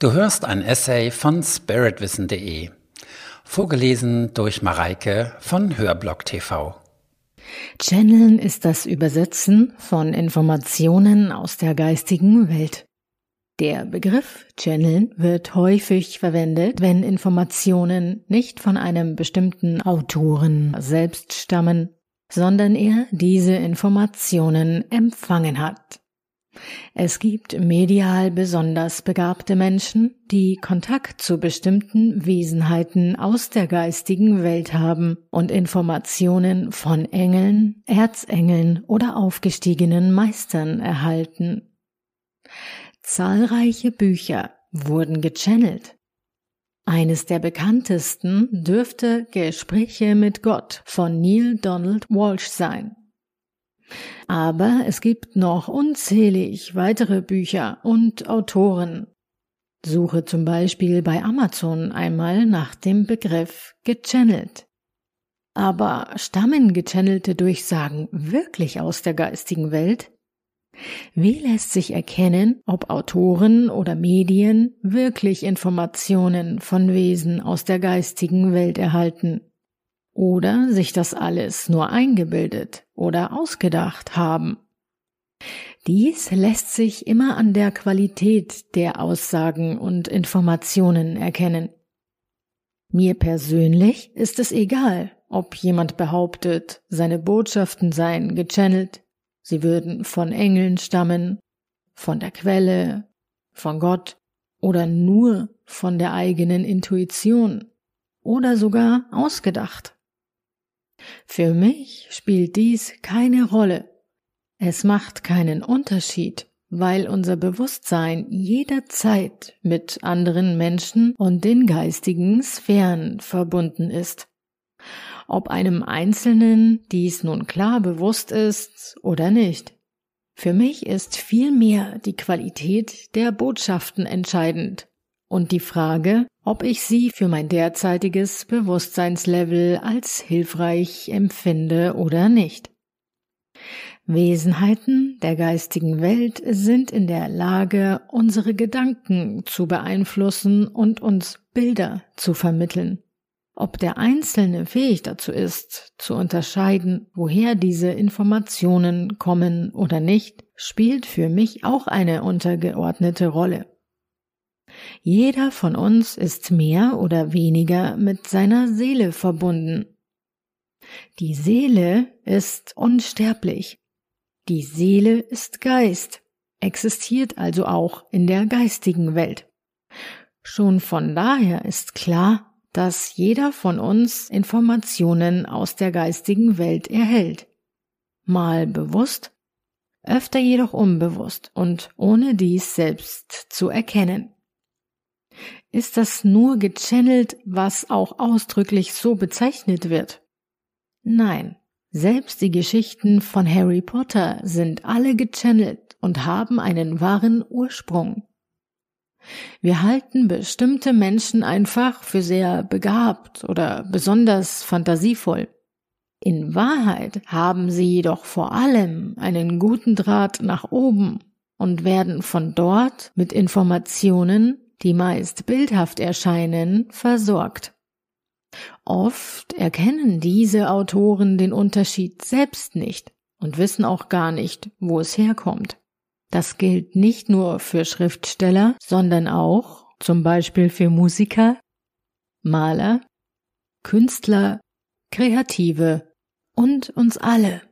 Du hörst ein Essay von spiritwissen.de, vorgelesen durch Mareike von Hörblock TV. Channeln ist das Übersetzen von Informationen aus der geistigen Welt. Der Begriff Channeln wird häufig verwendet, wenn Informationen nicht von einem bestimmten Autoren selbst stammen, sondern er diese Informationen empfangen hat. Es gibt medial besonders begabte Menschen, die Kontakt zu bestimmten Wesenheiten aus der geistigen Welt haben und Informationen von Engeln, Erzengeln oder aufgestiegenen Meistern erhalten. Zahlreiche Bücher wurden gechannelt. Eines der bekanntesten dürfte Gespräche mit Gott von Neil Donald Walsh sein. Aber es gibt noch unzählig weitere Bücher und Autoren. Suche zum Beispiel bei Amazon einmal nach dem Begriff gechannelt. Aber stammen gechannelte Durchsagen wirklich aus der geistigen Welt? Wie lässt sich erkennen, ob Autoren oder Medien wirklich Informationen von Wesen aus der geistigen Welt erhalten? Oder sich das alles nur eingebildet oder ausgedacht haben? Dies lässt sich immer an der Qualität der Aussagen und Informationen erkennen. Mir persönlich ist es egal, ob jemand behauptet, seine Botschaften seien gechannelt Sie würden von Engeln stammen, von der Quelle, von Gott oder nur von der eigenen Intuition oder sogar ausgedacht. Für mich spielt dies keine Rolle. Es macht keinen Unterschied, weil unser Bewusstsein jederzeit mit anderen Menschen und den geistigen Sphären verbunden ist. Ob einem Einzelnen dies nun klar bewusst ist oder nicht. Für mich ist vielmehr die Qualität der Botschaften entscheidend und die Frage, ob ich sie für mein derzeitiges Bewusstseinslevel als hilfreich empfinde oder nicht. Wesenheiten der geistigen Welt sind in der Lage, unsere Gedanken zu beeinflussen und uns Bilder zu vermitteln. Ob der Einzelne fähig dazu ist, zu unterscheiden, woher diese Informationen kommen oder nicht, spielt für mich auch eine untergeordnete Rolle. Jeder von uns ist mehr oder weniger mit seiner Seele verbunden. Die Seele ist unsterblich. Die Seele ist Geist, existiert also auch in der geistigen Welt. Schon von daher ist klar, dass jeder von uns Informationen aus der geistigen Welt erhält. Mal bewusst, öfter jedoch unbewusst und ohne dies selbst zu erkennen. Ist das nur gechannelt, was auch ausdrücklich so bezeichnet wird? Nein, selbst die Geschichten von Harry Potter sind alle gechannelt und haben einen wahren Ursprung. Wir halten bestimmte Menschen einfach für sehr begabt oder besonders fantasievoll. In Wahrheit haben sie jedoch vor allem einen guten Draht nach oben und werden von dort mit Informationen, die meist bildhaft erscheinen, versorgt. Oft erkennen diese Autoren den Unterschied selbst nicht und wissen auch gar nicht, wo es herkommt. Das gilt nicht nur für Schriftsteller, sondern auch zum Beispiel für Musiker, Maler, Künstler, Kreative und uns alle.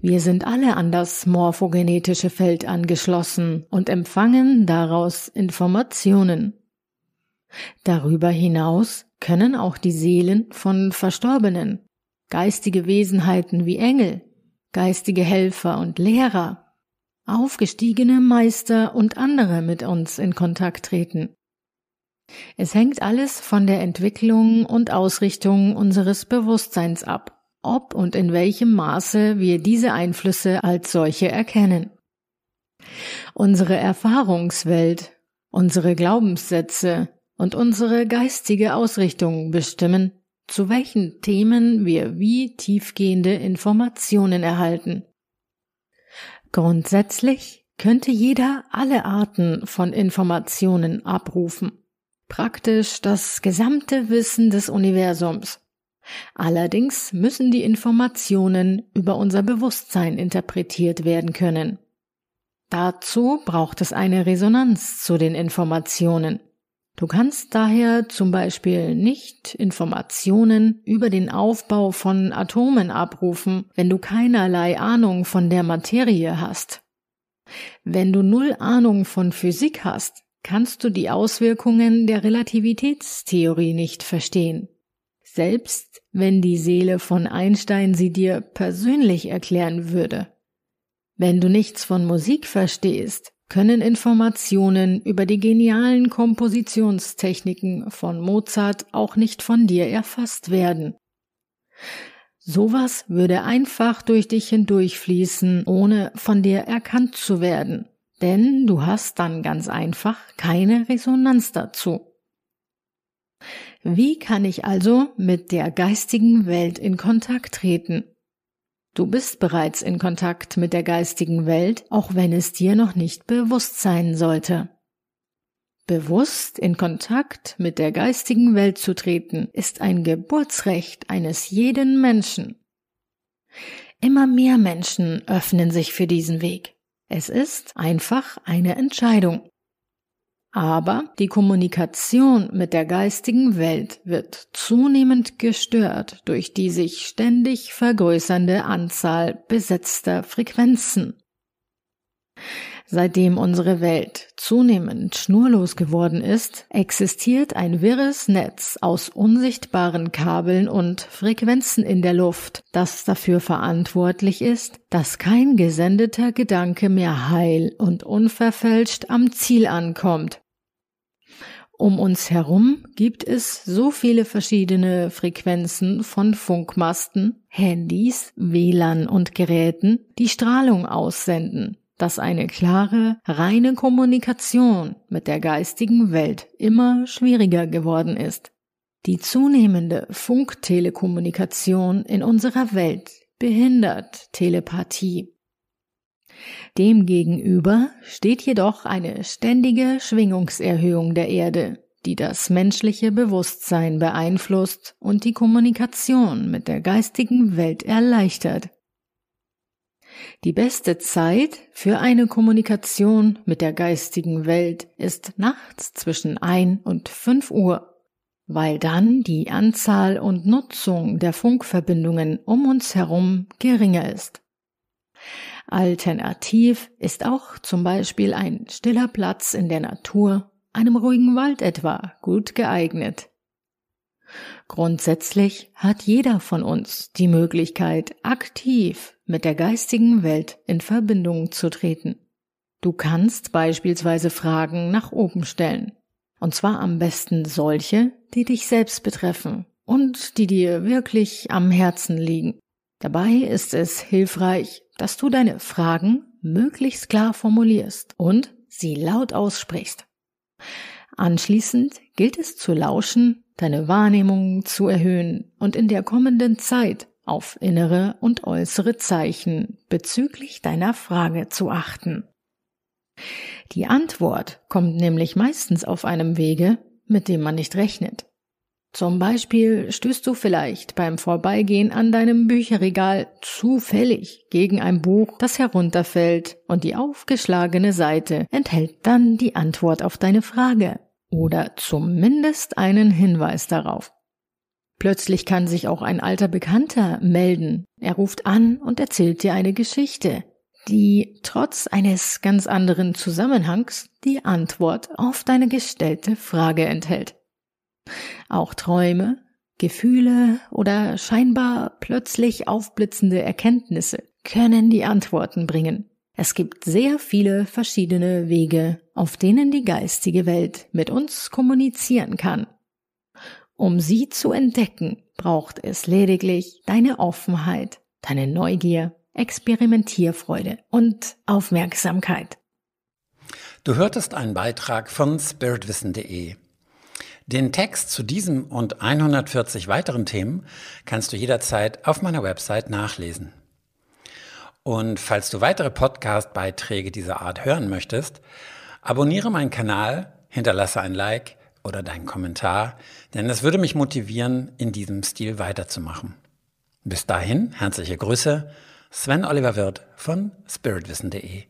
Wir sind alle an das morphogenetische Feld angeschlossen und empfangen daraus Informationen. Darüber hinaus können auch die Seelen von Verstorbenen, geistige Wesenheiten wie Engel, geistige Helfer und Lehrer aufgestiegene Meister und andere mit uns in Kontakt treten. Es hängt alles von der Entwicklung und Ausrichtung unseres Bewusstseins ab, ob und in welchem Maße wir diese Einflüsse als solche erkennen. Unsere Erfahrungswelt, unsere Glaubenssätze und unsere geistige Ausrichtung bestimmen, zu welchen Themen wir wie tiefgehende Informationen erhalten. Grundsätzlich könnte jeder alle Arten von Informationen abrufen. Praktisch das gesamte Wissen des Universums. Allerdings müssen die Informationen über unser Bewusstsein interpretiert werden können. Dazu braucht es eine Resonanz zu den Informationen. Du kannst daher zum Beispiel nicht Informationen über den Aufbau von Atomen abrufen, wenn du keinerlei Ahnung von der Materie hast. Wenn du null Ahnung von Physik hast, kannst du die Auswirkungen der Relativitätstheorie nicht verstehen. Selbst wenn die Seele von Einstein sie dir persönlich erklären würde. Wenn du nichts von Musik verstehst, können Informationen über die genialen Kompositionstechniken von Mozart auch nicht von dir erfasst werden. Sowas würde einfach durch dich hindurchfließen, ohne von dir erkannt zu werden, denn du hast dann ganz einfach keine Resonanz dazu. Wie kann ich also mit der geistigen Welt in Kontakt treten? Du bist bereits in Kontakt mit der geistigen Welt, auch wenn es dir noch nicht bewusst sein sollte. Bewusst in Kontakt mit der geistigen Welt zu treten, ist ein Geburtsrecht eines jeden Menschen. Immer mehr Menschen öffnen sich für diesen Weg. Es ist einfach eine Entscheidung. Aber die Kommunikation mit der geistigen Welt wird zunehmend gestört durch die sich ständig vergrößernde Anzahl besetzter Frequenzen. Seitdem unsere Welt zunehmend schnurlos geworden ist, existiert ein wirres Netz aus unsichtbaren Kabeln und Frequenzen in der Luft, das dafür verantwortlich ist, dass kein gesendeter Gedanke mehr heil und unverfälscht am Ziel ankommt. Um uns herum gibt es so viele verschiedene Frequenzen von Funkmasten, Handys, WLAN und Geräten, die Strahlung aussenden, dass eine klare, reine Kommunikation mit der geistigen Welt immer schwieriger geworden ist. Die zunehmende Funktelekommunikation in unserer Welt behindert Telepathie. Demgegenüber steht jedoch eine ständige Schwingungserhöhung der Erde, die das menschliche Bewusstsein beeinflusst und die Kommunikation mit der geistigen Welt erleichtert. Die beste Zeit für eine Kommunikation mit der geistigen Welt ist nachts zwischen ein und fünf Uhr, weil dann die Anzahl und Nutzung der Funkverbindungen um uns herum geringer ist. Alternativ ist auch zum Beispiel ein stiller Platz in der Natur, einem ruhigen Wald etwa, gut geeignet. Grundsätzlich hat jeder von uns die Möglichkeit, aktiv mit der geistigen Welt in Verbindung zu treten. Du kannst beispielsweise Fragen nach oben stellen. Und zwar am besten solche, die dich selbst betreffen und die dir wirklich am Herzen liegen. Dabei ist es hilfreich, dass du deine Fragen möglichst klar formulierst und sie laut aussprichst. Anschließend gilt es zu lauschen, deine Wahrnehmung zu erhöhen und in der kommenden Zeit auf innere und äußere Zeichen bezüglich deiner Frage zu achten. Die Antwort kommt nämlich meistens auf einem Wege, mit dem man nicht rechnet. Zum Beispiel stößt du vielleicht beim Vorbeigehen an deinem Bücherregal zufällig gegen ein Buch, das herunterfällt und die aufgeschlagene Seite enthält dann die Antwort auf deine Frage oder zumindest einen Hinweis darauf. Plötzlich kann sich auch ein alter Bekannter melden. Er ruft an und erzählt dir eine Geschichte, die trotz eines ganz anderen Zusammenhangs die Antwort auf deine gestellte Frage enthält. Auch Träume, Gefühle oder scheinbar plötzlich aufblitzende Erkenntnisse können die Antworten bringen. Es gibt sehr viele verschiedene Wege, auf denen die geistige Welt mit uns kommunizieren kann. Um sie zu entdecken, braucht es lediglich deine Offenheit, deine Neugier, Experimentierfreude und Aufmerksamkeit. Du hörtest einen Beitrag von spiritwissen.de. Den Text zu diesem und 140 weiteren Themen kannst du jederzeit auf meiner Website nachlesen. Und falls du weitere Podcast-Beiträge dieser Art hören möchtest, abonniere meinen Kanal, hinterlasse ein Like oder deinen Kommentar, denn es würde mich motivieren, in diesem Stil weiterzumachen. Bis dahin, herzliche Grüße, Sven Oliver Wirth von spiritwissen.de.